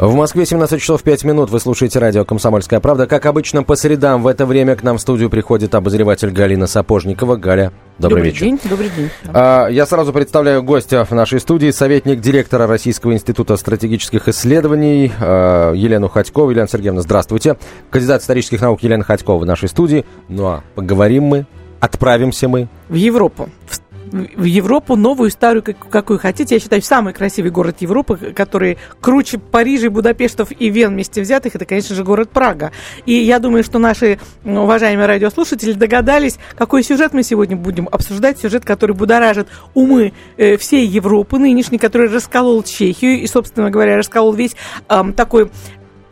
В Москве 17 часов 5 минут. Вы слушаете радио «Комсомольская правда». Как обычно, по средам в это время к нам в студию приходит обозреватель Галина Сапожникова. Галя, добрый, добрый вечер. День, добрый день. А, я сразу представляю гостя в нашей студии, советник директора Российского института стратегических исследований а, Елену Ходькову. Елена Сергеевна, здравствуйте. Кандидат исторических наук Елена Ходькова в нашей студии. Ну а поговорим мы, отправимся мы. В Европу, в в Европу, новую, старую, как, какую хотите. Я считаю, самый красивый город Европы, который круче Парижа, Будапештов и Вен вместе взятых, это, конечно же, город Прага. И я думаю, что наши уважаемые радиослушатели догадались, какой сюжет мы сегодня будем обсуждать. Сюжет, который будоражит умы э, всей Европы нынешней, который расколол Чехию и, собственно говоря, расколол весь э, такой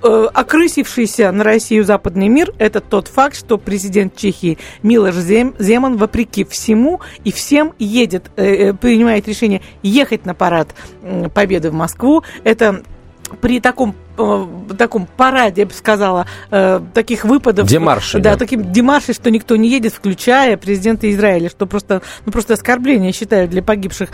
окрысившийся на Россию западный мир, это тот факт, что президент Чехии Милош Зем, Земан, вопреки всему и всем, едет, э, э принимает решение ехать на парад э, Победы в Москву. Это при таком Э, таком параде, я бы сказала, э, таких выпадов. Демарши. Да, да, таким демарши, что никто не едет, включая президента Израиля, что просто, ну, просто оскорбление, считаю, для погибших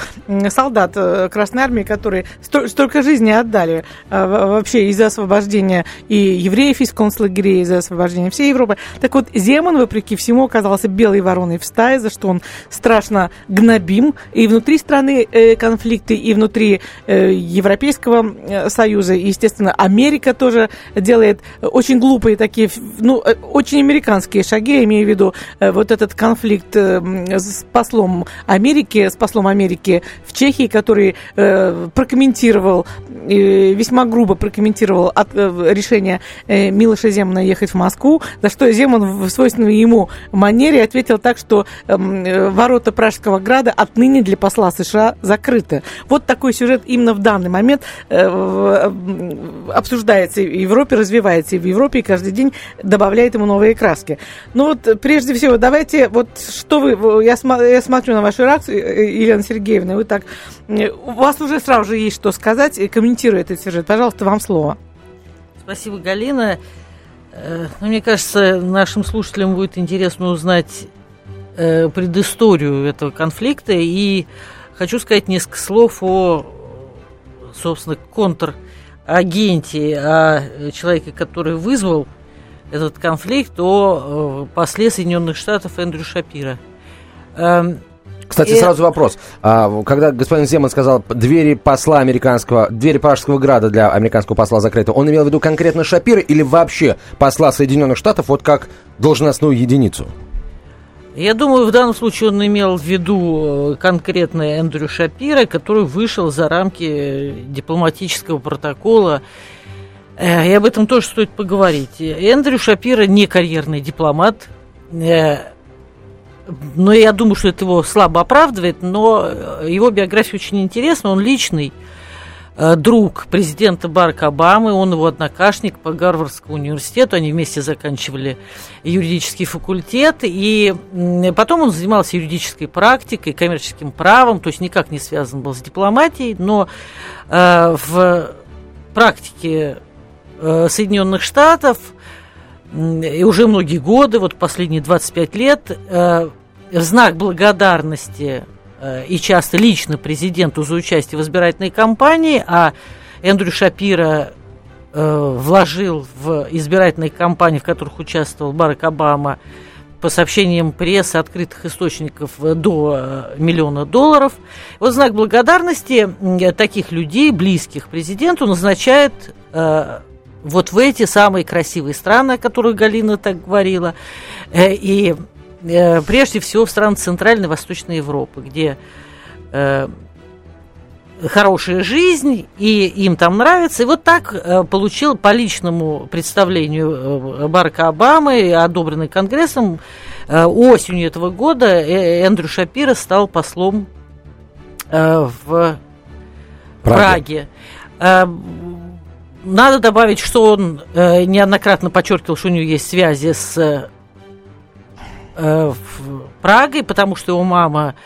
солдат э, Красной Армии, которые сто, столько жизни отдали вообще из-за освобождения и евреев из концлагерей, из-за освобождения всей Европы. Так вот, Земан, вопреки всему, оказался белой вороной в стае, за что он страшно гнобим и внутри страны конфликты, и внутри Европейского Союза, и, естественно, Америка тоже делает очень глупые такие, ну, э, очень американские шаги, я имею в виду э, вот этот конфликт э, с послом Америки, с послом Америки в Чехии, который прокомментировал, весьма грубо прокомментировал от, решение Милоша Земана ехать в Москву, за что Земан в свойственной ему манере ответил так, что ворота Пражского града отныне для посла США закрыты. Вот такой сюжет именно в данный момент обсуждается в Европе, развивается и в Европе, и каждый день добавляет ему новые краски. Ну вот, прежде всего, давайте, вот что вы, я, я смотрю на вашу реакцию, э, Елена Сергеевна, вы так, у вас уже сразу же есть что сказать, и комментируя этот сюжет. Пожалуйста, вам слово. Спасибо, Галина. Э, ну, мне кажется, нашим слушателям будет интересно узнать э, предысторию этого конфликта. И хочу сказать несколько слов о, собственно, контр агенте, о человеке, который вызвал этот конфликт, о э, после Соединенных Штатов Эндрю Шапира. Эм, Кстати, и... сразу вопрос. А, когда господин Земан сказал, двери посла американского, двери Пражского града для американского посла закрыты, он имел в виду конкретно Шапира или вообще посла Соединенных Штатов вот как должностную единицу? Я думаю, в данном случае он имел в виду э, конкретно Эндрю Шапира, который вышел за рамки дипломатического протокола. Э, и об этом тоже стоит поговорить. Эндрю Шапира не карьерный дипломат, э, но я думаю, что это его слабо оправдывает, но его биография очень интересна, он личный друг президента Барака Обамы, он его однокашник по Гарвардскому университету, они вместе заканчивали юридический факультет, и потом он занимался юридической практикой, коммерческим правом, то есть никак не связан был с дипломатией, но э, в практике э, Соединенных Штатов и уже многие годы, вот последние 25 лет, э, в знак благодарности Э, и часто лично президенту за участие в избирательной кампании, а Эндрю Шапира э, вложил в избирательные кампании, в которых участвовал Барак Обама, по сообщениям прессы, открытых источников, до э, миллиона долларов. Вот знак благодарности таких людей, близких президенту, назначает э, вот в эти самые красивые страны, о которых Галина так говорила. Э, и Э, прежде всего в страны Центральной и Восточной Европы, где э, хорошая жизнь, и им там нравится. И вот так э, получил по личному представлению Барака Обамы, одобренный Конгрессом, осенью этого года Эндрю Шапира стал послом в Праге. Праге. Надо добавить, что он неоднократно подчеркивал, что у него есть связи с Э, Прагой, потому что его мама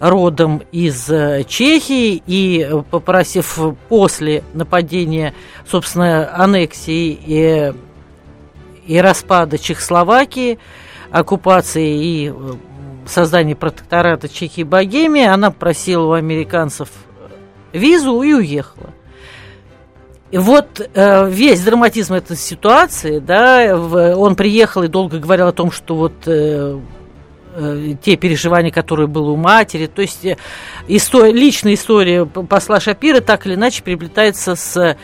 родом из э, Чехии, и попросив после нападения, собственно, аннексии и, и распада Чехословакии, оккупации и создания протектората Чехии и Богемии, она просила у американцев визу и уехала. И вот э, весь драматизм этой ситуации, да, в, он приехал и долго говорил о том, что вот э, э, те переживания, которые были у матери, то есть э, история, личная история посла Шапира так или иначе переплетается с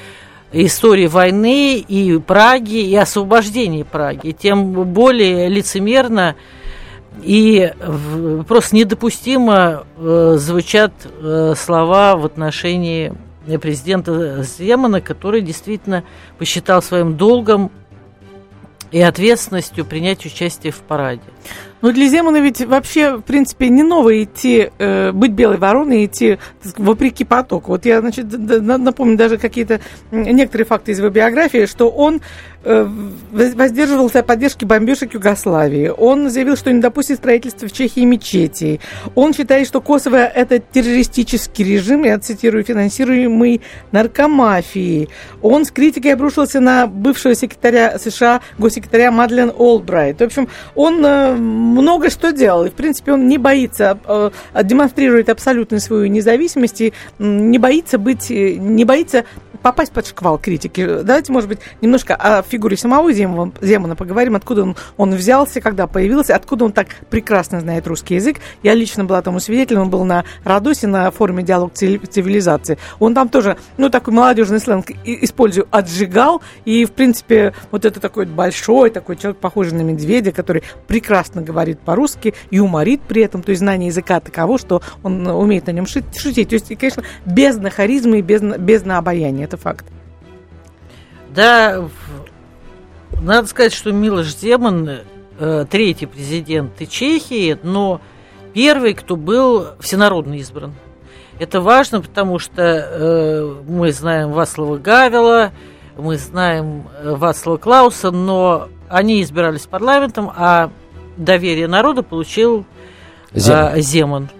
историей войны и Праги, и освобождения Праги. Тем более лицемерно и просто недопустимо э, звучат э, слова в отношении президента Земана, который действительно посчитал своим долгом и ответственностью принять участие в параде. Ну, для Земана ведь вообще, в принципе, не ново идти, э, быть белой вороной, идти вопреки потоку. Вот я, значит, напомню даже какие-то некоторые факты из его биографии, что он Э, воздерживался от поддержки бомбежек Югославии. Он заявил, что не допустит строительства в Чехии мечетей. Он считает, что Косово – это террористический режим, я цитирую, финансируемый наркомафией. Он с критикой обрушился на бывшего секретаря США, госсекретаря Мадлен Олбрайт. В общем, он э, много что делал. И, в принципе, он не боится, э, демонстрирует абсолютно свою независимость и не боится быть, не боится попасть под шквал критики. Давайте, может быть, немножко о фигуре самого Земана, Земана поговорим, откуда он, он взялся, когда появился, откуда он так прекрасно знает русский язык. Я лично была тому свидетелем, он был на Радосе, на форуме «Диалог цивилизации». Он там тоже, ну, такой молодежный сленг использую, отжигал, и, в принципе, вот это такой большой, такой человек, похожий на медведя, который прекрасно говорит по-русски, юморит при этом, то есть знание языка таково, что он умеет на нем шутить. То есть, конечно, без харизмы и без, без обаяния это факт. Да, надо сказать, что Милош Земан э, третий президент Чехии, но первый, кто был всенародно избран. Это важно, потому что э, мы знаем Васлава Гавела, мы знаем э, Васлава Клауса, но они избирались парламентом, а доверие народа получил Земан. Э, Земан.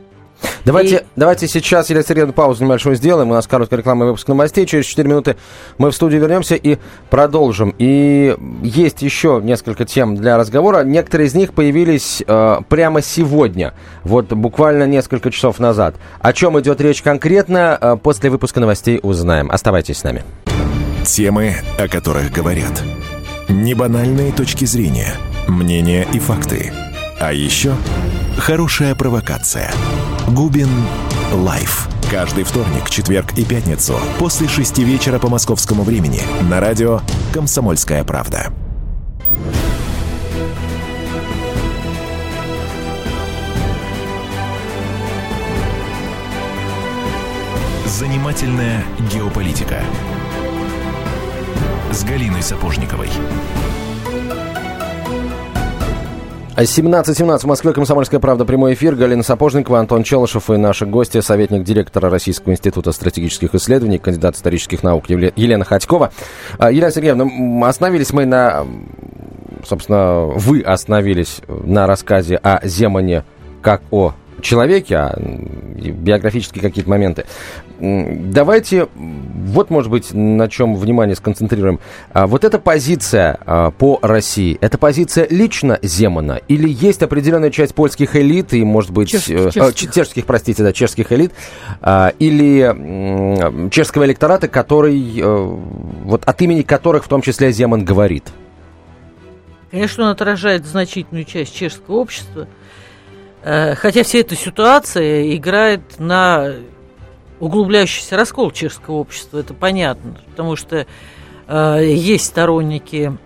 Давайте, и... давайте сейчас, Елена Сергеевна, паузу небольшую сделаем. У нас короткая реклама и выпуск новостей. Через 4 минуты мы в студию вернемся и продолжим. И есть еще несколько тем для разговора. Некоторые из них появились э, прямо сегодня, вот буквально несколько часов назад. О чем идет речь конкретно, э, после выпуска новостей узнаем. Оставайтесь с нами. Темы, о которых говорят. Небанальные точки зрения, мнения и факты. А еще хорошая провокация – Губин Live. Каждый вторник, четверг и пятницу после шести вечера по московскому времени на радио «Комсомольская правда». Занимательная геополитика с Галиной Сапожниковой. 17.17 в Москве, Комсомольская правда, прямой эфир. Галина Сапожникова, Антон Челышев и наши гости, советник директора Российского института стратегических исследований, кандидат исторических наук Елена Ходькова. А, Елена Сергеевна, остановились мы на... Собственно, вы остановились на рассказе о Земане как о человеке, а биографические какие-то моменты. Давайте, вот, может быть, на чем внимание сконцентрируем. А, вот эта позиция а, по России, это позиция лично Земана или есть определенная часть польских элит и, может быть, чешских, э, чешских. чешских простите, да, чешских элит, а, или чешского электората, который, э, вот от имени которых в том числе Земан говорит? Конечно, он отражает значительную часть чешского общества – Э, хотя вся эта ситуация играет на углубляющийся раскол чешского общества, это понятно, потому что э, есть сторонники,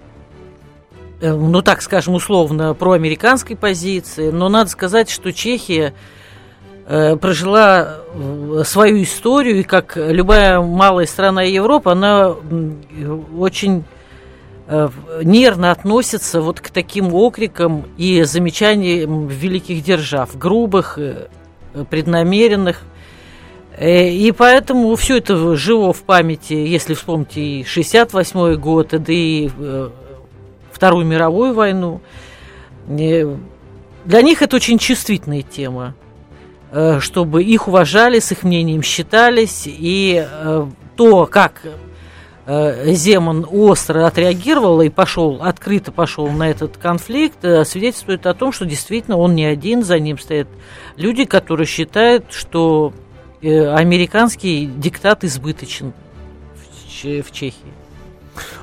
э, ну так скажем условно, проамериканской позиции, но надо сказать, что Чехия э, прожила э, свою историю, и как любая малая страна Европы, она очень Э, нервно относятся вот к таким окрикам и замечаниям великих держав, грубых, э, преднамеренных. Э, и поэтому все это живо в памяти, если вспомните и 68 год, да и Вторую мировую войну. для них это очень чувствительная тема, э, чтобы их уважали, с их мнением считались, и э, то, как э, Земан остро отреагировал и пошел, открыто пошел на этот конфликт, свидетельствует о том, что действительно он не один, за ним стоят люди, которые считают, что американский диктат избыточен в Чехии.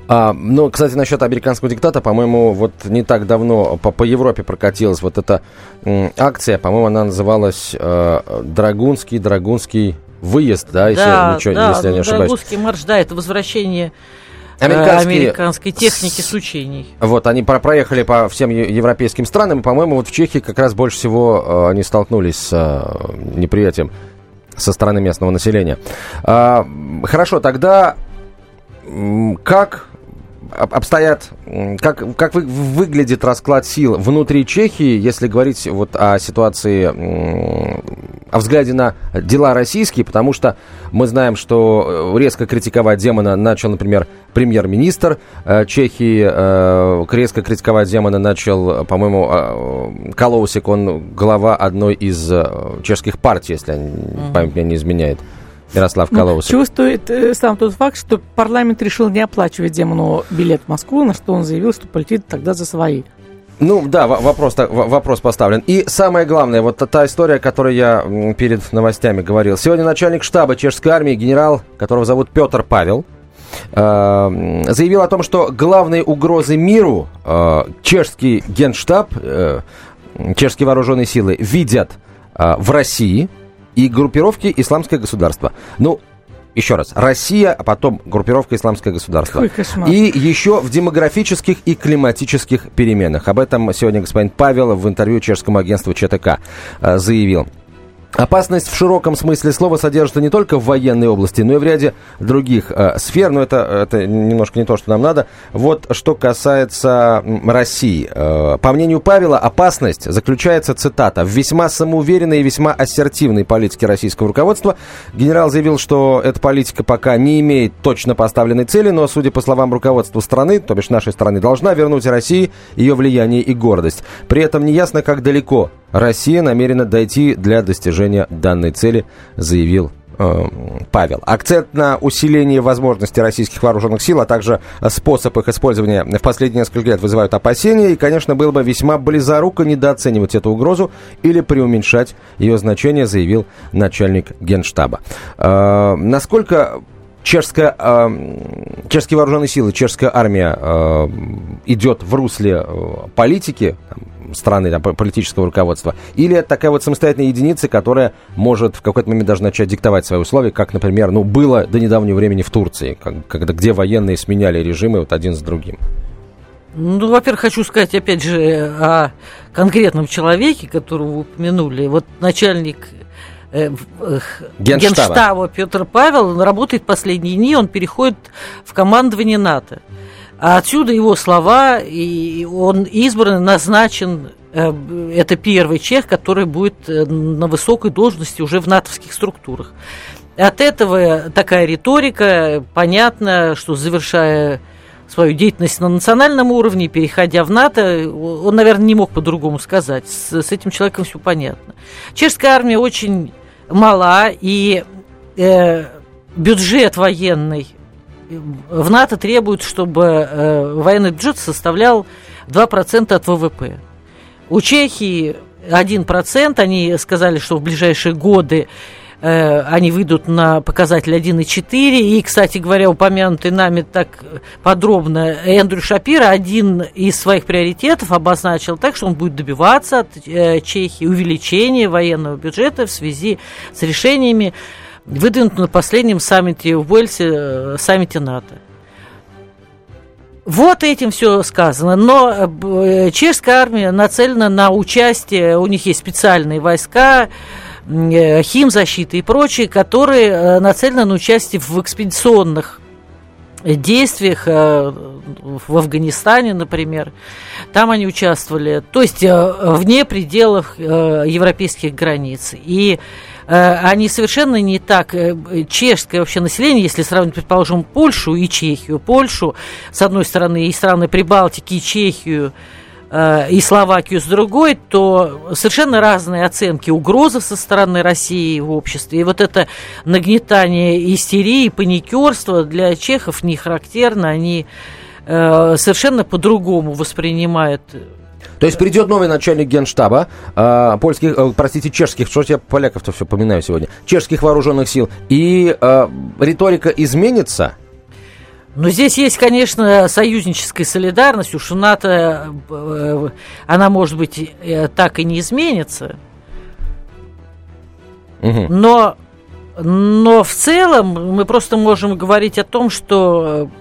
А, ну, кстати, насчет американского диктата, по-моему, вот не так давно по, по Европе прокатилась вот эта м, акция, по-моему, она называлась э, Драгунский, Драгунский выезд, да, если, да, ничего, да, если я не ошибаюсь. Драгунский марш, да, это возвращение э, Американские... американской техники с учений. Вот, они про проехали по всем европейским странам, и, по-моему, вот в Чехии как раз больше всего э, они столкнулись с э, неприятием со стороны местного населения. А, хорошо, тогда как обстоят, как, как вы, выглядит расклад сил внутри Чехии, если говорить вот о ситуации, о взгляде на дела российские, потому что мы знаем, что э, резко критиковать Демона начал, например, премьер-министр э, Чехии, э, резко критиковать Демона начал, по-моему, Колоусик, он глава одной из чешских партий, если память меня не изменяет. Ярослав ну, Колоусов. Ну, чувствует э, сам тот факт, что парламент решил не оплачивать Демону билет в Москву, на что он заявил, что полетит тогда за свои. Ну да, вопрос, вопрос поставлен. И самое главное, вот та история, о которой я перед новостями говорил. Сегодня начальник штаба чешской армии, генерал, которого зовут Петр Павел, э, заявил о том, что главной угрозой миру э, чешский генштаб, э, чешские вооруженные силы видят в России – и группировки «Исламское государство». Ну, еще раз, Россия, а потом группировка «Исламское государство». И еще в демографических и климатических переменах. Об этом сегодня господин Павел в интервью чешскому агентству ЧТК э, заявил. Опасность в широком смысле слова содержится не только в военной области, но и в ряде других э, сфер. Но это, это немножко не то, что нам надо. Вот что касается России. Э, по мнению Павела, опасность заключается, цитата, в весьма самоуверенной и весьма ассертивной политике российского руководства. Генерал заявил, что эта политика пока не имеет точно поставленной цели, но, судя по словам руководства страны, то бишь нашей страны, должна вернуть России ее влияние и гордость. При этом неясно, как далеко Россия намерена дойти для достижения данной цели, заявил э, Павел. Акцент на усиление возможностей российских вооруженных сил, а также способ их использования в последние несколько лет вызывают опасения. И, конечно, было бы весьма близоруко недооценивать эту угрозу или преуменьшать ее значение, заявил начальник генштаба. Э, насколько чешская, э, чешские вооруженные силы, чешская армия э, идет в русле э, политики, страны, там, политического руководства, или это такая вот самостоятельная единица, которая может в какой-то момент даже начать диктовать свои условия, как, например, ну, было до недавнего времени в Турции, когда, где военные сменяли режимы вот один с другим? Ну, во-первых, хочу сказать, опять же, о конкретном человеке, которого вы упомянули. Вот начальник э, Генштаба. Генштаба Петр Павел работает последние дни, он переходит в командование НАТО. А отсюда его слова, и он избран, назначен, э, это первый чех, который будет э, на высокой должности уже в натовских структурах. От этого такая риторика, понятно, что завершая свою деятельность на национальном уровне, переходя в НАТО, он, наверное, не мог по-другому сказать. С, с этим человеком все понятно. Чешская армия очень мала, и э, бюджет военный в НАТО требуют, чтобы э, военный бюджет составлял 2% от ВВП. У Чехии 1%, они сказали, что в ближайшие годы э, они выйдут на показатель 1,4. И, кстати говоря, упомянутый нами так подробно Эндрю Шапира один из своих приоритетов обозначил так, что он будет добиваться от э, Чехии увеличения военного бюджета в связи с решениями выдвинут на последнем саммите в Уэльсе, э, саммите НАТО. Вот этим все сказано. Но э, чешская армия нацелена на участие, у них есть специальные войска, э, химзащиты и прочие, которые нацелены на участие в экспедиционных действиях в Афганистане, например. Там они участвовали, то есть вне пределов европейских границ. И Э, они совершенно не так. Э, чешское вообще население, если сравнить, предположим, Польшу и Чехию, Польшу, с одной стороны, и страны Прибалтики, и Чехию, э, и Словакию с другой, то совершенно разные оценки угрозы со стороны России в обществе. И вот это нагнетание истерии, паникерства для чехов не характерно. Они э, совершенно по-другому воспринимают то есть придет новый начальник генштаба э, польских, э, простите, чешских, что я поляков-то все поминаю сегодня, чешских вооруженных сил, и э, риторика изменится? Но здесь есть, конечно, союзническая солидарность. Уж НАТО, э, она, может быть, э, так и не изменится. Угу. Но, но в целом мы просто можем говорить о том, что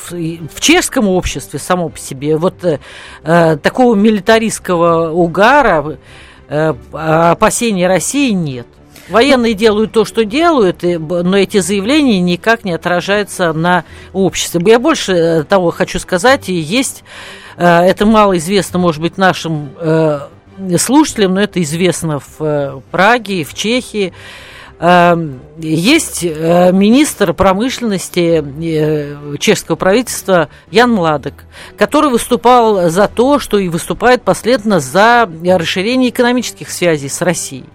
в, в чешском обществе само по себе вот э, э такого милитаристского угара, э, опасений России нет. Военные делают то, что делают, но эти заявления никак не отражаются на обществе. Я больше э, того хочу сказать, и есть, э, это мало известно, может быть, нашим слушателям, но это известно в Праге, в Чехии, есть э, министр промышленности э, чешского правительства Ян Младок, который выступал за то, что и выступает последовательно за расширение экономических связей с Россией.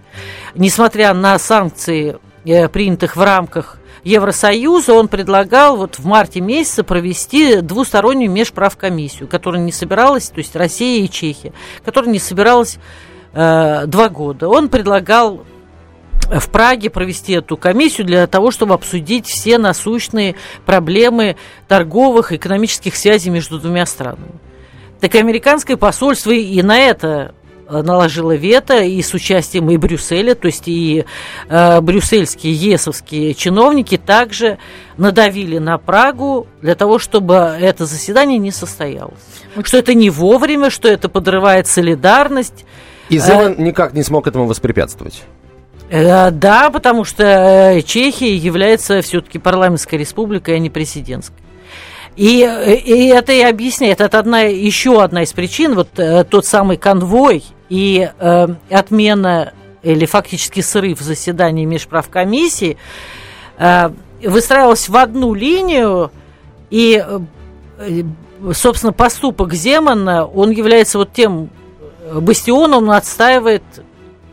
Несмотря на санкции, э, принятых в рамках Евросоюза, он предлагал вот в марте месяце провести двустороннюю межправкомиссию, которая не собиралась, то есть Россия и Чехия, которая не собиралась э, два года. Он предлагал в Праге провести эту комиссию для того, чтобы обсудить все насущные проблемы торговых и экономических связей между двумя странами. Так и американское посольство и на это э, наложило вето и с участием и Брюсселя, то есть и э, брюссельские ЕСовские чиновники также надавили на Прагу для того, чтобы это заседание не состоялось. Что это не вовремя, что это подрывает солидарность. И Земан э, никак не смог этому воспрепятствовать. Э, да, потому что э, Чехия является все-таки парламентской республикой, а не президентской. И, и это и объясняет, это одна, еще одна из причин, вот э, тот самый конвой и э, отмена или фактически срыв заседаний межправкомиссии э, выстраивалась в одну линию, и, э, собственно, поступок Земана, он является вот тем бастионом, он отстаивает Э,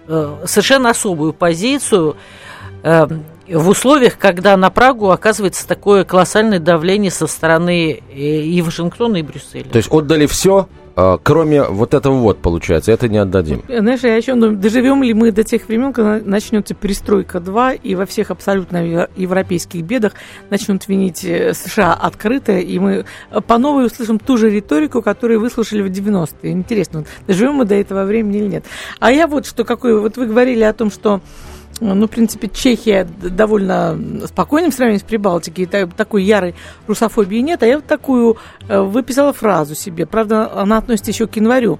совершенно особую позицию э, в условиях, когда на Прагу оказывается такое колоссальное давление со стороны э, и Вашингтона, и Брюсселя. То есть отдали все, кроме вот этого вот, получается, это не отдадим. Знаешь, я еще думаю, доживем ли мы до тех времен, когда начнется перестройка 2, и во всех абсолютно европейских бедах начнут винить США открыто, и мы по новой услышим ту же риторику, которую выслушали в 90-е. Интересно, доживем мы до этого времени или нет. А я вот что, какой, вот вы говорили о том, что ну, в принципе, Чехия довольно спокойным в сравнении с Прибалтикой, такой ярой русофобии нет, а я вот такую э, выписала фразу себе, правда, она относится еще к январю.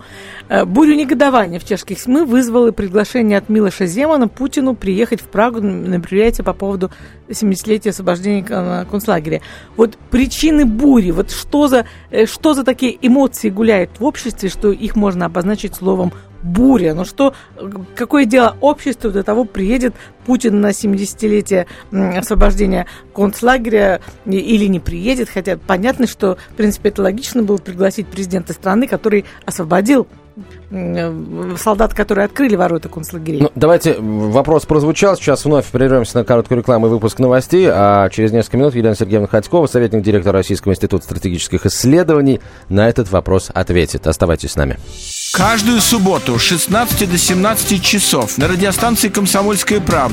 Э, Бурю негодования в чешских СМИ вызвало приглашение от Милоша Земана Путину приехать в Прагу на мероприятие по поводу 70-летия освобождения концлагеря. Вот причины бури, вот что за, э, что за такие эмоции гуляют в обществе, что их можно обозначить словом буря. Ну что, какое дело обществу до того, приедет Путин на 70-летие освобождения концлагеря или не приедет, хотя понятно, что, в принципе, это логично было пригласить президента страны, который освободил солдат, которые открыли ворота концлагерей. Ну, давайте, вопрос прозвучал. Сейчас вновь прервемся на короткую рекламу и выпуск новостей. А через несколько минут Елена Сергеевна Ходькова, советник директора Российского института стратегических исследований, на этот вопрос ответит. Оставайтесь с нами. Каждую субботу с 16 до 17 часов на радиостанции «Комсомольская правда»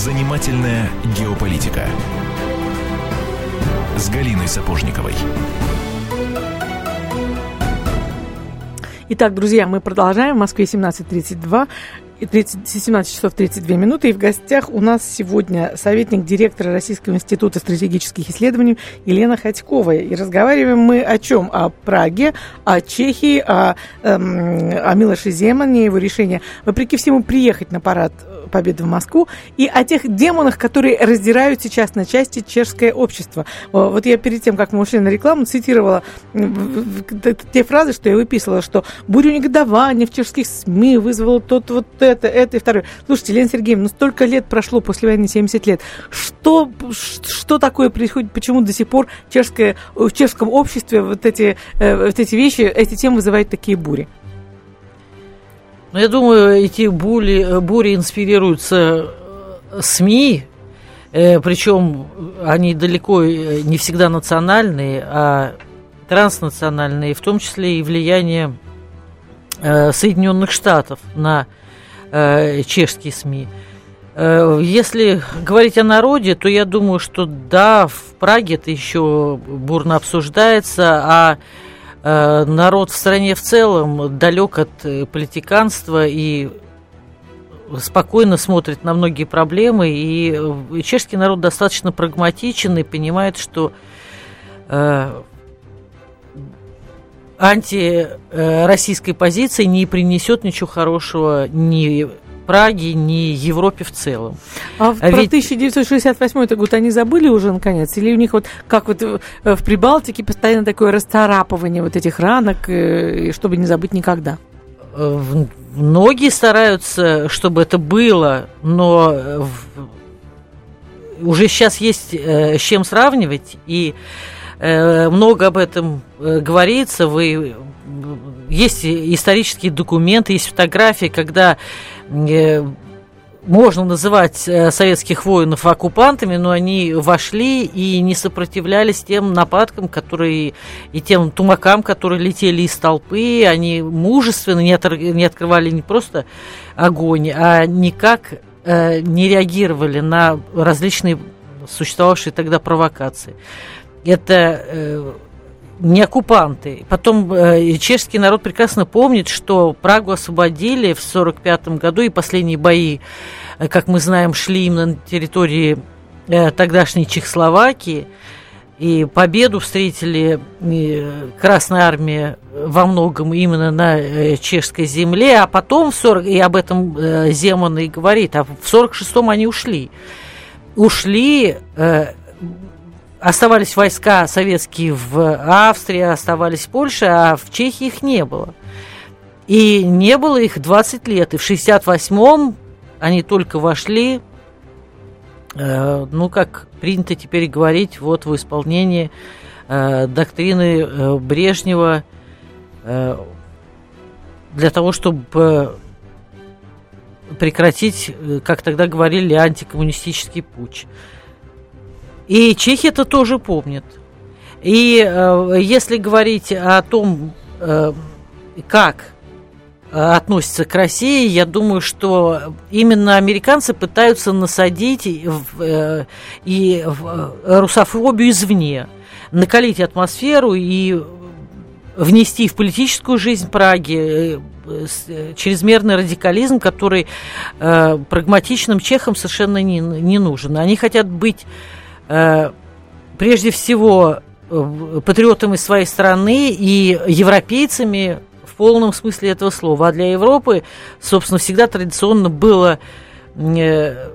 Занимательная геополитика с Галиной Сапожниковой. Итак, друзья, мы продолжаем. В Москве 17.32. 30, 17 часов 32 минуты. И в гостях у нас сегодня советник директора Российского института стратегических исследований Елена Ходькова. И разговариваем мы о чем? О Праге, о Чехии, о, эм, о Милоше Земане, его решение, вопреки всему, приехать на парад Победы в Москву, и о тех демонах, которые раздирают сейчас на части чешское общество. Вот я перед тем, как мы ушли на рекламу, цитировала те фразы, что я выписывала, что бурю негодования в чешских СМИ вызвало тот вот это, это и второе. Слушайте, Лена Сергеевна, ну столько лет прошло после войны, 70 лет. Что, что такое происходит? Почему до сих пор чешское, в чешском обществе вот эти, э, вот эти вещи, эти темы вызывают такие бури? Ну, я думаю, эти бури, бури инспирируются э, СМИ, э, причем они далеко не всегда национальные, а транснациональные, в том числе и влияние Соединенных Штатов на э, чешские СМИ. Э, если говорить о народе, то я думаю, что да, в Праге это еще бурно обсуждается, а Э, народ в стране в целом далек от политиканства и спокойно смотрит на многие проблемы, и чешский народ достаточно прагматичен и понимает, что антироссийской позиции не принесет ничего хорошего ни Праге, ни Европе в целом. А, а про ведь... 1968 это год они забыли уже наконец? Или у них вот, как вот э, в Прибалтике, постоянно такое расцарапывание вот этих ранок, э, чтобы не забыть никогда? Э, многие стараются, чтобы это было, но уже сейчас есть с чем сравнивать, и много об этом говорится. Вы есть исторические документы, есть фотографии, когда э, можно называть э, советских воинов оккупантами, но они вошли и не сопротивлялись тем нападкам, которые и тем тумакам, которые летели из толпы. Они мужественно не, от, не открывали не просто огонь, а никак э, не реагировали на различные существовавшие тогда провокации. Это э, не оккупанты. Потом э, чешский народ прекрасно помнит, что Прагу освободили в 1945 году, и последние бои, э, как мы знаем, шли именно на территории э, тогдашней Чехословакии. И победу встретили э, Красная Армия во многом именно на э, чешской земле, а потом в 40, и об этом э, Земан и говорит, а в 46-м они ушли. Ушли оставались войска советские в Австрии, оставались в Польше, а в Чехии их не было. И не было их 20 лет. И в 68-м они только вошли, э, ну, как принято теперь говорить, вот в исполнении э, доктрины э, Брежнева э, для того, чтобы прекратить, э, как тогда говорили, антикоммунистический путь. И чехи это тоже помнят. И э, если говорить о том, э, как э, относятся к России, я думаю, что именно американцы пытаются насадить в, э, и в, э, русофобию извне, накалить атмосферу и внести в политическую жизнь Праги э, чрезмерный радикализм, который э, прагматичным чехам совершенно не, не нужен. Они хотят быть Э, прежде всего э, патриотами своей страны и европейцами в полном смысле этого слова. А для Европы, собственно, всегда традиционно было э,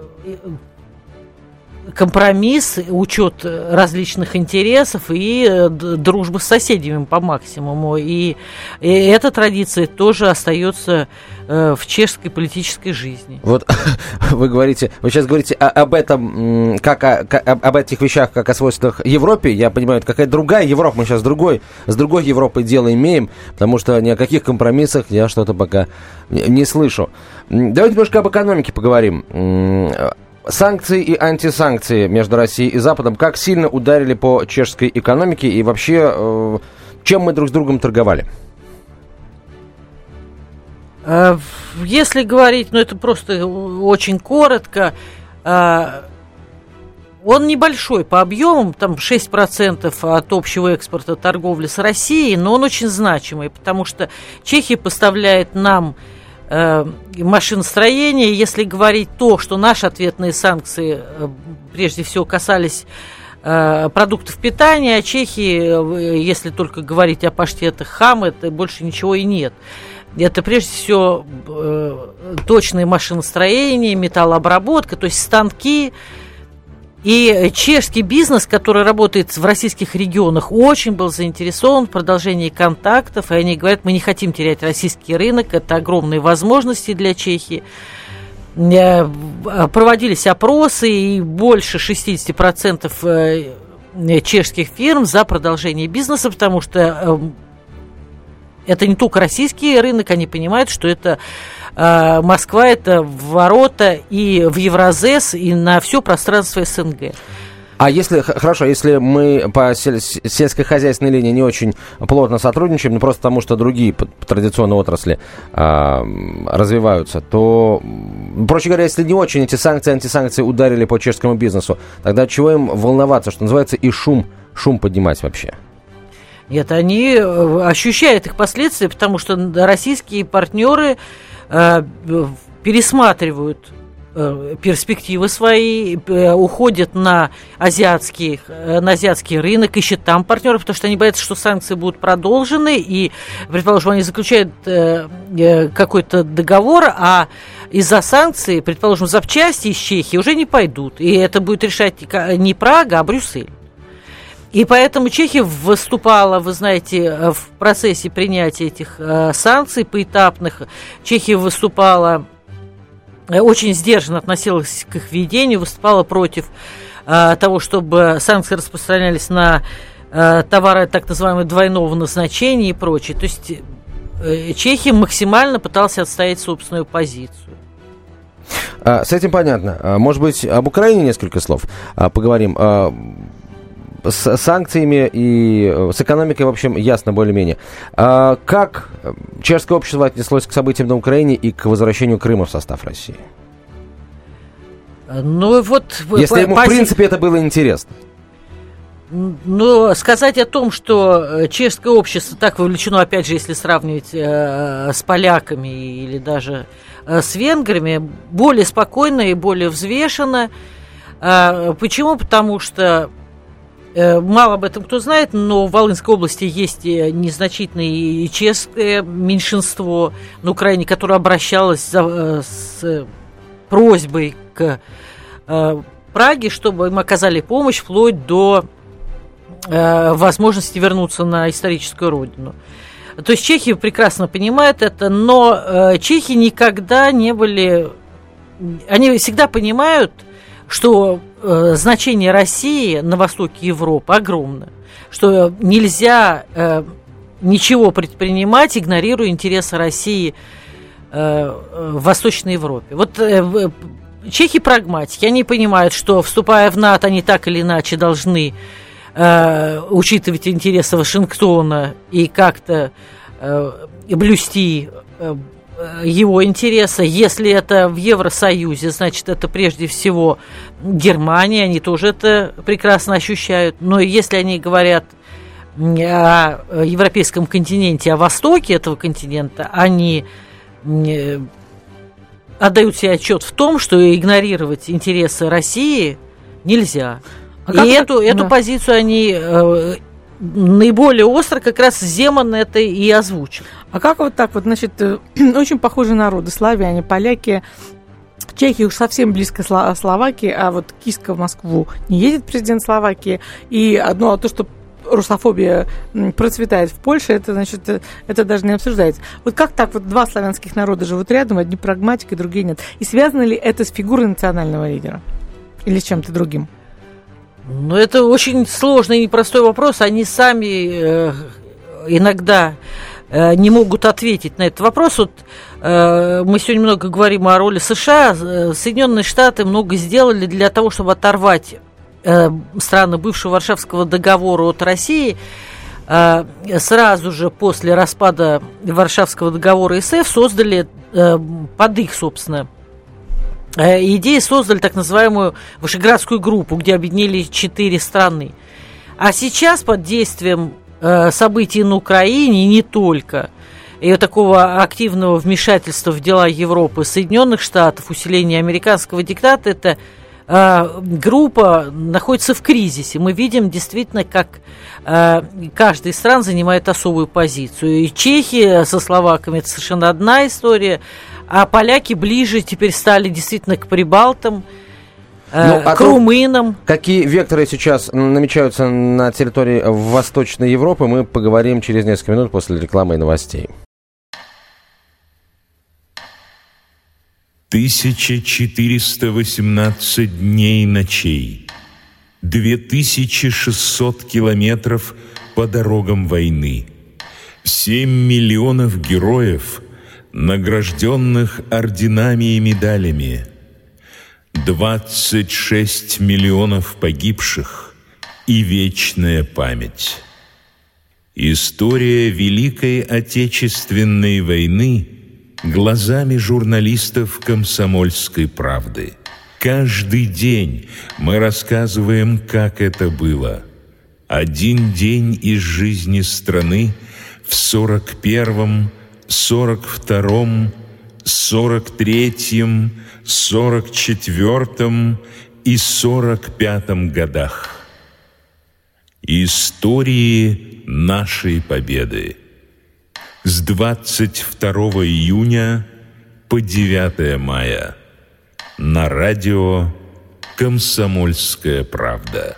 компромисс, учет различных интересов и э, дружба с соседями по максимуму. И, и эта традиция тоже остается э, в чешской политической жизни. Вот вы говорите, вы сейчас говорите о, об этом, как, о, об этих вещах, как о свойствах Европе. Я понимаю, это какая-то другая Европа. Мы сейчас другой, с другой Европой дело имеем, потому что ни о каких компромиссах я что-то пока не слышу. Давайте немножко об экономике поговорим Санкции и антисанкции между Россией и Западом как сильно ударили по чешской экономике и вообще э, чем мы друг с другом торговали? Э, если говорить, ну это просто очень коротко, э, он небольшой по объемам, там 6% от общего экспорта торговли с Россией, но он очень значимый, потому что Чехия поставляет нам э, машиностроения. Если говорить то, что наши ответные санкции э, прежде всего касались э, продуктов питания, а Чехии, если только говорить о паштетах хам, это больше ничего и нет. Это прежде всего точное машиностроение, металлообработка, то есть станки, и чешский бизнес, который работает в российских регионах, очень был заинтересован в продолжении контактов. И они говорят, мы не хотим терять российский рынок, это огромные возможности для Чехии. Э, проводились опросы, и больше 60% э, чешских фирм за продолжение бизнеса, потому что э, это не только российский рынок, они понимают, что это э, Москва, это ворота и в Евразес, и на все пространство СНГ. А если, хорошо, если мы по сельскохозяйственной линии не очень плотно сотрудничаем, ну просто потому что другие традиционные отрасли э, развиваются, то, проще говоря, если не очень эти санкции, антисанкции ударили по чешскому бизнесу, тогда чего им волноваться, что называется, и шум, шум поднимать вообще? Нет, они э, ощущают их последствия, потому что российские партнеры э, пересматривают э, перспективы свои, э, уходят на азиатский, э, на азиатский рынок, ищут там партнеров, потому что они боятся, что санкции будут продолжены, и, предположим, они заключают какой-то договор, а из-за санкций, предположим, запчасти из Чехии уже не пойдут, и это будет решать не Прага, а Брюссель. И поэтому Чехия выступала, вы знаете, э, в процессе принятия этих э, санкций поэтапных. Чехия выступала, э, очень сдержанно относилась к их введению, выступала против того, чтобы санкции распространялись на товары так называемого двойного назначения и прочее. То есть Чехия максимально пыталась отстоять собственную позицию. А, с этим понятно. А, может быть, об Украине несколько слов а, поговорим с санкциями и э, с экономикой, в общем, ясно более-менее. А как чешское общество отнеслось к событиям на Украине и к возвращению Крыма в состав России? Ну вот... Если ему, пози... в принципе, это было интересно. Но сказать о том, что э, чешское общество так вовлечено, опять же, если сравнивать э, с поляками или даже э, с венграми, более спокойно и более взвешенно. Э, почему? Потому что мало об этом кто знает, но в Волынской области есть э, незначительное чешское меньшинство на Украине, которое обращалось за, э, с просьбой к Праге, чтобы им оказали помощь вплоть до возможности вернуться на историческую родину. То есть чехи прекрасно понимают это, но чехи никогда не были... Они всегда понимают, что э, значение России на востоке Европы огромно, что нельзя э, ничего предпринимать, игнорируя интересы России э, в Восточной Европе. Вот э, чехи прагматики, они понимают, что вступая в НАТО, они так или иначе должны э, учитывать интересы Вашингтона и как-то э, блюсти э, его интереса. Если это в Евросоюзе, значит, это прежде всего Германия, они тоже это прекрасно ощущают. Но если они говорят о европейском континенте, о востоке этого континента, они отдают себе отчет в том, что игнорировать интересы России нельзя. А и эту, эту да. позицию они э, наиболее остро как раз Земан это и озвучил. А как вот так вот, значит, э, очень похожие народы, славяне, поляки, Чехия уж совсем близко Словакии, а вот Киска в Москву не едет президент Словакии. И одно а то, что русофобия процветает в Польше, это, значит, э, это даже не обсуждается. Вот как так вот два славянских народа живут рядом, одни прагматики, другие нет? И связано ли это с фигурой национального лидера? Или с чем-то другим? Ну, это очень сложный и непростой вопрос. Они сами э, иногда э, не могут ответить на этот вопрос. Вот, э, мы сегодня много говорим о роли США. Соединенные Штаты много сделали для того, чтобы оторвать э, страны бывшего Варшавского договора от России. Э, сразу же после распада Варшавского договора СФ создали э, под их, собственно, идеи создали так называемую Вышеградскую группу, где объединили четыре страны. А сейчас под действием э, событий на Украине, не только, и такого активного вмешательства в дела Европы, Соединенных Штатов, усиления американского диктата, это э, группа находится в кризисе. Мы видим действительно, как э, каждый из стран занимает особую позицию. И Чехия со словаками это совершенно одна история, а поляки ближе теперь стали действительно к прибалтам. Э, ну, а к румынам. Какие векторы сейчас намечаются на территории Восточной Европы, мы поговорим через несколько минут после рекламы и новостей. 1418 дней и ночей, 2600 километров по дорогам войны, 7 миллионов героев, награжденных орденами и медалями, 26 миллионов погибших и вечная память. История Великой Отечественной войны – глазами журналистов «Комсомольской правды». Каждый день мы рассказываем, как это было. Один день из жизни страны в 41-м, 42-м, 43-м, 44-м и 45-м годах. Истории нашей победы с 22 июня по 9 мая на радио «Комсомольская правда».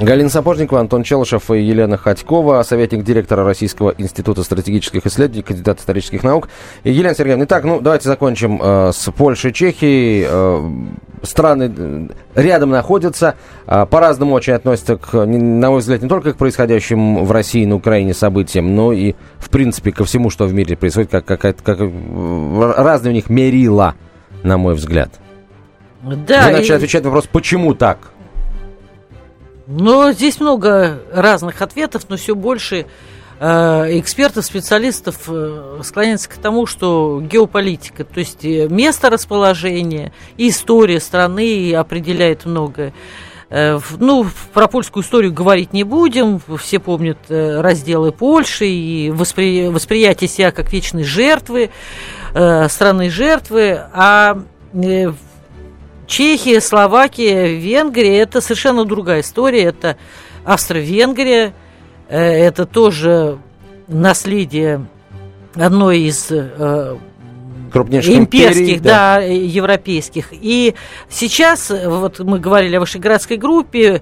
Галина Сапожникова, Антон Челышев и Елена Ходькова, советник директора Российского института стратегических исследований, кандидат исторических наук. И Елена Сергеевна, итак, ну давайте закончим э, с Польшей, Чехией. Э, страны э, рядом находятся, э, по-разному очень относятся, к, на мой взгляд, не только к происходящим в России и на Украине событиям, но и, в принципе, ко всему, что в мире происходит, как, как, как разные у них мерила, на мой взгляд. Да. Вы начали и... отвечать на вопрос, почему так? Но здесь много разных ответов, но все больше э, экспертов, специалистов э, склоняются к тому, что геополитика, то есть э, место расположения история страны определяет многое. Ну, про польскую историю говорить не будем. Все помнят разделы Польши и воспри... восприятие себя как вечной жертвы, страны жертвы. А Чехия, Словакия, Венгрия – это совершенно другая история. Это Австро-Венгрия, э, это тоже наследие одной из э, крупнейших имперских, империй, да. да, европейских. И сейчас, вот мы говорили о Вышеградской группе,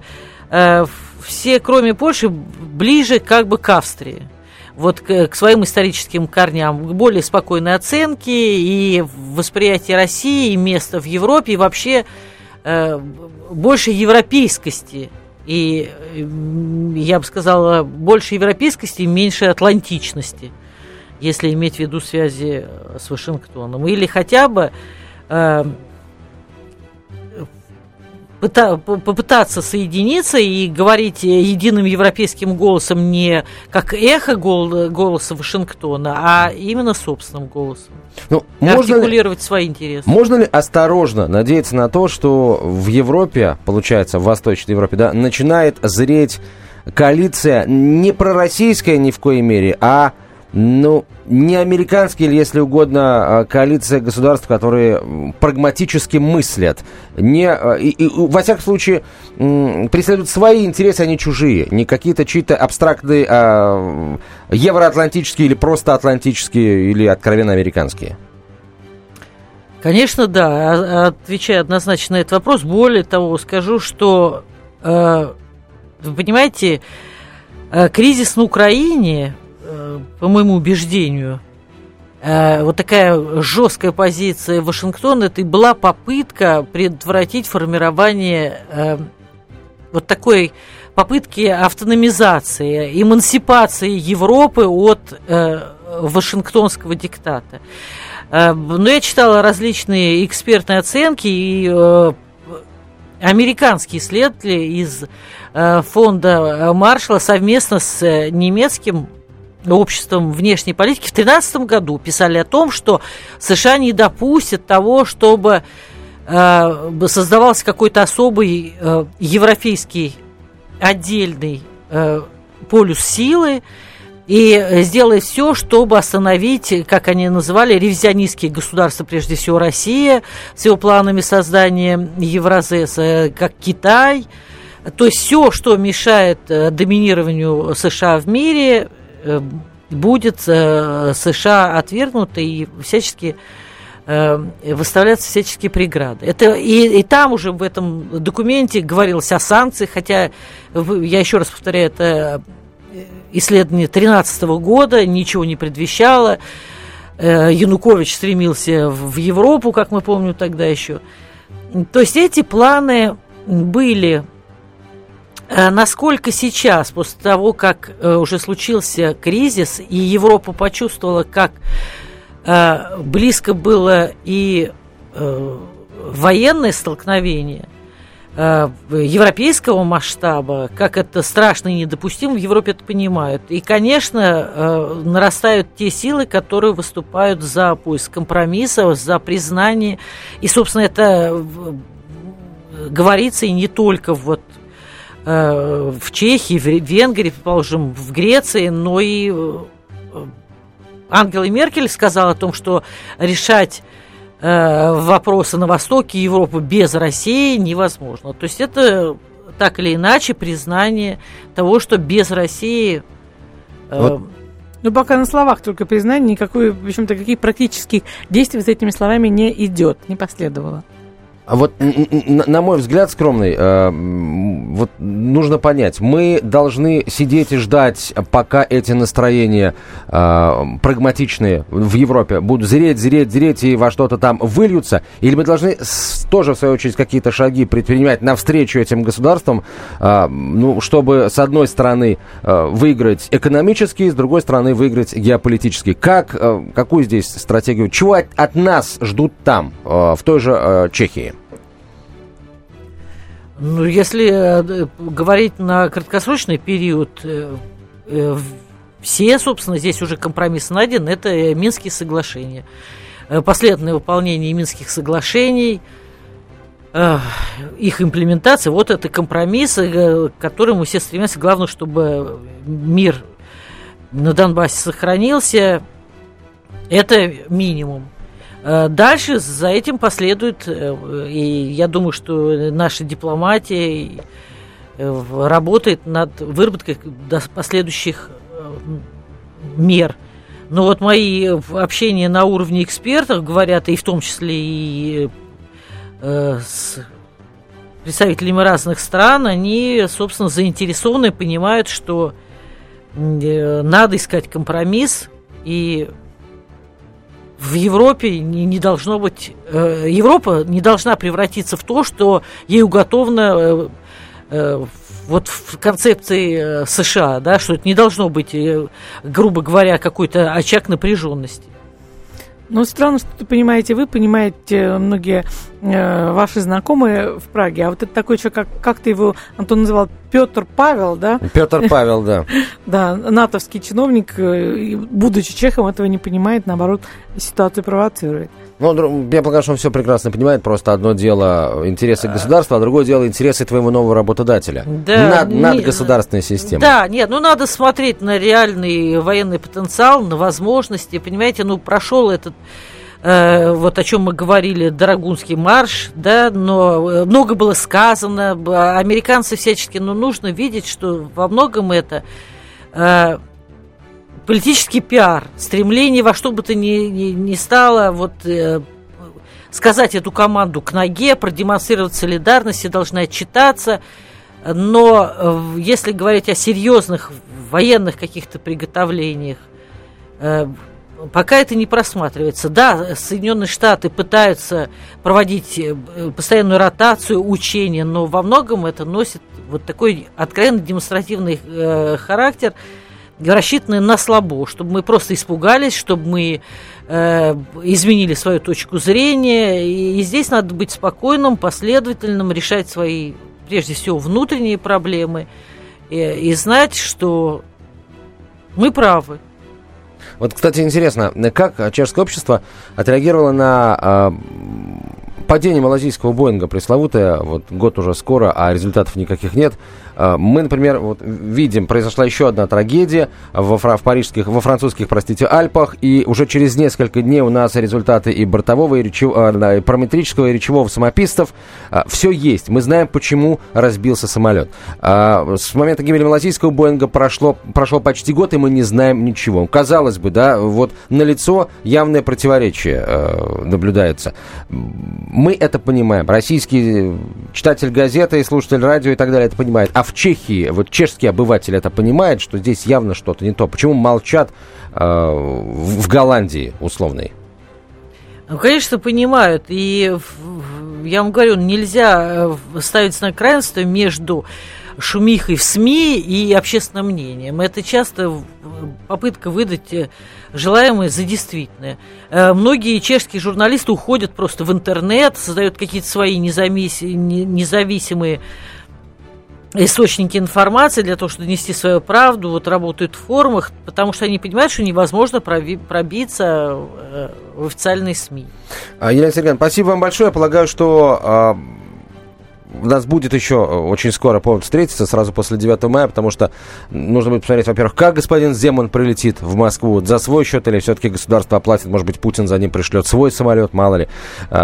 э, все, кроме Польши, ближе как бы к Австрии вот к, к своим историческим корням, к более спокойной оценке и восприятие России, и места в Европе, и вообще э, больше европейскости. И я бы сказала, больше европейскости и меньше атлантичности, если иметь в виду связи с Вашингтоном. Или хотя бы э, попытаться соединиться и говорить единым европейским голосом не как эхо голоса Вашингтона, а именно собственным голосом. Ну, можно артикулировать ли, свои интересы. Можно ли осторожно надеяться на то, что в Европе, получается, в Восточной Европе, да, начинает зреть коалиция не пророссийская ни в коей мере, а ну, не американские, или, если угодно, а, коалиция государств, которые прагматически мыслят. Не, а, и, и, во всяком случае, преследуют свои интересы, а не чужие. Не какие-то чьи-то абстрактные а, евроатлантические или просто атлантические, или откровенно американские. Конечно, да. Отвечая однозначно на этот вопрос, более того, скажу, что, э, вы понимаете, э, кризис на Украине по моему убеждению, э, вот такая жесткая позиция Вашингтона, это и была попытка предотвратить формирование э, вот такой попытки автономизации, эмансипации Европы от Вашингтонского диктата. Но я читала различные экспертные оценки и американские исследователи из фонда Маршала совместно с немецким обществом внешней политики в 2013 году писали о том, что США не допустят того, чтобы э, создавался какой-то особый э, европейский отдельный э, полюс силы, и сделай все, чтобы остановить, как они называли, ревизионистские государства, прежде всего Россия, с его планами создания Евразеса, э, как Китай. То есть все, что мешает э, доминированию США в мире, будет США отвергнуто и всячески выставляются всяческие преграды. Это, и, и там уже в этом документе говорилось о санкциях, хотя, я еще раз повторяю, это исследование 2013 года ничего не предвещало. Э, Янукович стремился в Европу, как мы помним тогда еще. То есть эти планы были э, Насколько сейчас, после того, как э, уже случился кризис, и Европа почувствовала, как близко было и военное столкновение – Э, европейского масштаба, как это страшно и недопустимо, в Европе это понимают. И, конечно, э, нарастают те силы, которые выступают за поиск компромисса, за признание. И, собственно, это э, говорится и не только вот в Чехии, в Венгрии, предположим, в Греции, но и Ангела Меркель сказала о том, что решать э, вопросы на востоке Европы без России невозможно. То есть это так или иначе признание того, что без России... Э, вот. Ну, пока на словах только признание, никакой, в общем-то, каких практических действий с этими словами не идет, не последовало. А вот, на мой взгляд, скромный, э, вот нужно понять, мы должны сидеть и ждать, пока эти настроения э, прагматичные в Европе будут зреть, зреть, зреть и во что-то там выльются, или мы должны тоже, в свою очередь, какие-то шаги предпринимать навстречу этим государствам, э, ну, чтобы, с одной стороны, выиграть экономически, с другой стороны, выиграть геополитически. Как, какую здесь стратегию, чего от, от нас ждут там, в той же Чехии? Ну, если э, говорить на краткосрочный период, э, э, все, собственно, здесь уже компромисс найден, это Минские соглашения. Последовательное выполнение Минских соглашений, их имплементация, вот это компромисс, к которому все стремятся. Главное, чтобы мир на Донбассе сохранился. Это минимум. Э, дальше за этим последует, э, и я думаю, что наша дипломатия э, работает над выработкой последующих мер. Но вот мои общения на уровне экспертов говорят, и в том числе и с представителями разных стран, они, собственно, заинтересованы, понимают, что надо искать компромисс, и в Европе не, не должно быть... Э, Европа не должна превратиться в то, что ей уготовано э, э, вот в концепции э, США, да, что это не должно быть, э, грубо говоря, какой-то очаг напряженности. Ну, странно, что понимаете вы, понимаете многие э, ваши знакомые в Праге. А вот это такой человек, как, как ты его, Антон называл, Петр Павел, да? Петр Павел, да. Да, натовский чиновник, э, будучи чехом, этого не понимает, наоборот, ситуацию провоцирует. Ну, я пока что он все прекрасно понимает. Просто одно дело интересы государства, а другое дело интересы твоего нового работодателя. Да, над, над государственной системой. Да, нет, ну надо смотреть на реальный военный потенциал, на возможности. Понимаете, ну прошел этот э, вот о чем мы говорили, Дорогунский марш, да, но э, много было сказано, американцы всячески, но нужно видеть, что во многом это э, политический пиар, стремление во что бы то ни, ни, ни стало вот, э, сказать эту команду к ноге, продемонстрировать солидарность, и должны отчитаться. Но э, если говорить о серьезных военных каких-то приготовлениях, э, пока это не просматривается. Да, Соединенные Штаты пытаются проводить э, постоянную ротацию, учения, но во многом это носит вот такой откровенно демонстративный э, характер – рассчитаны на слабо, чтобы мы просто испугались, чтобы мы э, изменили свою точку зрения. И, и здесь надо быть спокойным, последовательным, решать свои, прежде всего, внутренние проблемы и, и знать, что мы правы. Вот, кстати, интересно, как чешское общество отреагировало на э, падение малазийского Боинга пресловутое, вот год уже скоро, а результатов никаких нет. А, мы, например, вот видим, произошла еще одна трагедия во, в парижских, во французских, простите, Альпах, и уже через несколько дней у нас результаты и бортового, и, речевого, и параметрического, и речевого самопистов. А, Все есть. Мы знаем, почему разбился самолет. А, с момента гибели малазийского Боинга прошло, прошел почти год, и мы не знаем ничего. Казалось бы, да, вот на лицо явное противоречие наблюдается мы это понимаем. Российский читатель газеты, слушатель радио и так далее это понимает. А в Чехии, вот чешский обыватель это понимает, что здесь явно что-то не то. Почему молчат э, в Голландии условной? Ну, конечно, понимают. И я вам говорю, нельзя э, ставить знак равенства между шумихой в СМИ и общественным мнением. Это часто попытка выдать э, желаемое за действительное. Э, многие чешские журналисты уходят просто в интернет, создают какие-то свои независимые источники информации для того, чтобы донести свою правду, вот работают в форумах, потому что они понимают, что невозможно пробиться э, в официальные СМИ. А, Елена Сергеевна, спасибо вам большое. Я полагаю, что а, у нас будет еще э, очень скоро повод встретиться, сразу после 9 мая, потому что нужно будет посмотреть, во-первых, как господин Земан прилетит в Москву, за свой счет или все-таки государство оплатит, может быть, Путин за ним пришлет свой самолет, мало ли.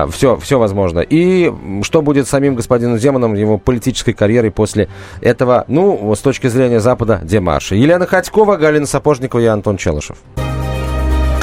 Все, а, все возможно. И что будет с самим господином Земаном, его политической карьерой после этого, ну, с точки зрения Запада, демарша. Елена Ходькова, Галина Сапожникова и Антон Челышев.